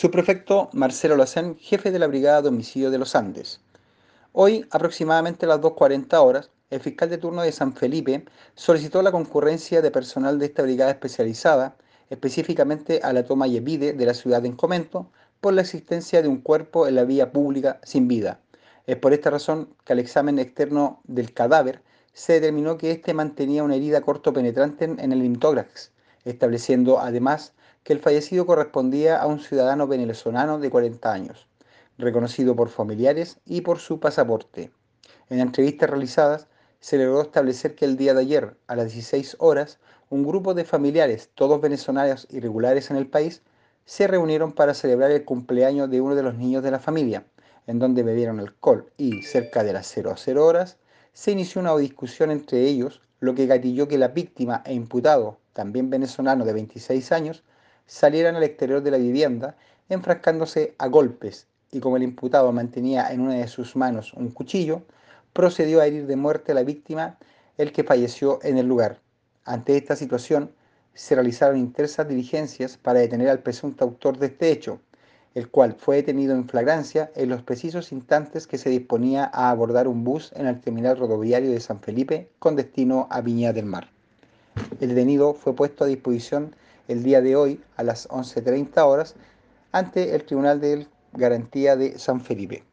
Subprefecto Marcelo Lacén, jefe de la Brigada de Homicidio de los Andes. Hoy, aproximadamente a las 2.40 horas, el fiscal de turno de San Felipe solicitó la concurrencia de personal de esta brigada especializada, específicamente a la toma Yepide de la ciudad de Encomento, por la existencia de un cuerpo en la vía pública sin vida. Es por esta razón que al examen externo del cadáver se determinó que éste mantenía una herida corto penetrante en el limtórax, estableciendo además que el fallecido correspondía a un ciudadano venezolano de 40 años, reconocido por familiares y por su pasaporte. En entrevistas realizadas, se logró establecer que el día de ayer, a las 16 horas, un grupo de familiares, todos venezolanos irregulares en el país, se reunieron para celebrar el cumpleaños de uno de los niños de la familia, en donde bebieron alcohol y, cerca de las 0 a 0 horas, se inició una discusión entre ellos, lo que gatilló que la víctima e imputado, también venezolano de 26 años, salieran al exterior de la vivienda, enfrascándose a golpes, y como el imputado mantenía en una de sus manos un cuchillo, procedió a herir de muerte a la víctima, el que falleció en el lugar. Ante esta situación, se realizaron intensas diligencias para detener al presunto autor de este hecho, el cual fue detenido en flagrancia en los precisos instantes que se disponía a abordar un bus en el terminal rodoviario de San Felipe con destino a Viña del Mar. El detenido fue puesto a disposición el día de hoy a las 11.30 horas ante el Tribunal de Garantía de San Felipe.